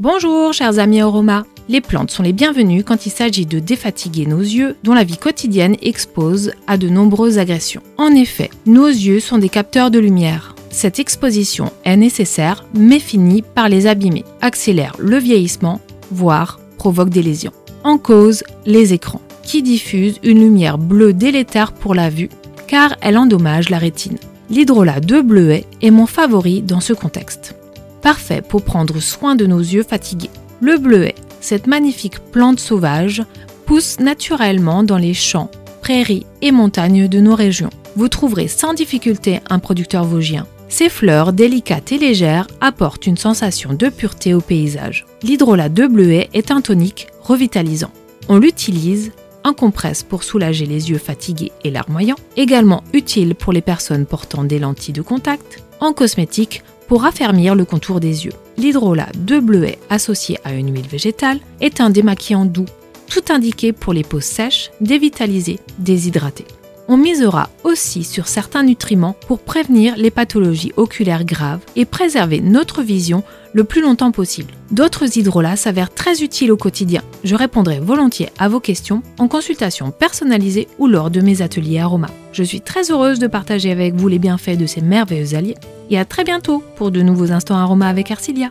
Bonjour chers amis Aroma Les plantes sont les bienvenues quand il s'agit de défatiguer nos yeux dont la vie quotidienne expose à de nombreuses agressions. En effet, nos yeux sont des capteurs de lumière. Cette exposition est nécessaire mais finit par les abîmer, accélère le vieillissement, voire provoque des lésions. En cause, les écrans, qui diffusent une lumière bleue délétère pour la vue car elle endommage la rétine. L'hydrolat de bleuet est mon favori dans ce contexte parfait pour prendre soin de nos yeux fatigués. Le bleuet, cette magnifique plante sauvage, pousse naturellement dans les champs, prairies et montagnes de nos régions. Vous trouverez sans difficulté un producteur vosgien. Ces fleurs délicates et légères apportent une sensation de pureté au paysage. L'hydrolat de bleuet est un tonique revitalisant. On l'utilise en compresse pour soulager les yeux fatigués et larmoyants, également utile pour les personnes portant des lentilles de contact, en cosmétique pour raffermir le contour des yeux. L'hydrolat de bleuet associé à une huile végétale est un démaquillant doux, tout indiqué pour les peaux sèches, dévitalisées, déshydratées. On misera aussi sur certains nutriments pour prévenir les pathologies oculaires graves et préserver notre vision le plus longtemps possible. D'autres hydrolats s'avèrent très utiles au quotidien. Je répondrai volontiers à vos questions en consultation personnalisée ou lors de mes ateliers aroma. Je suis très heureuse de partager avec vous les bienfaits de ces merveilleux alliés et à très bientôt pour de nouveaux instants aroma avec Arcilia.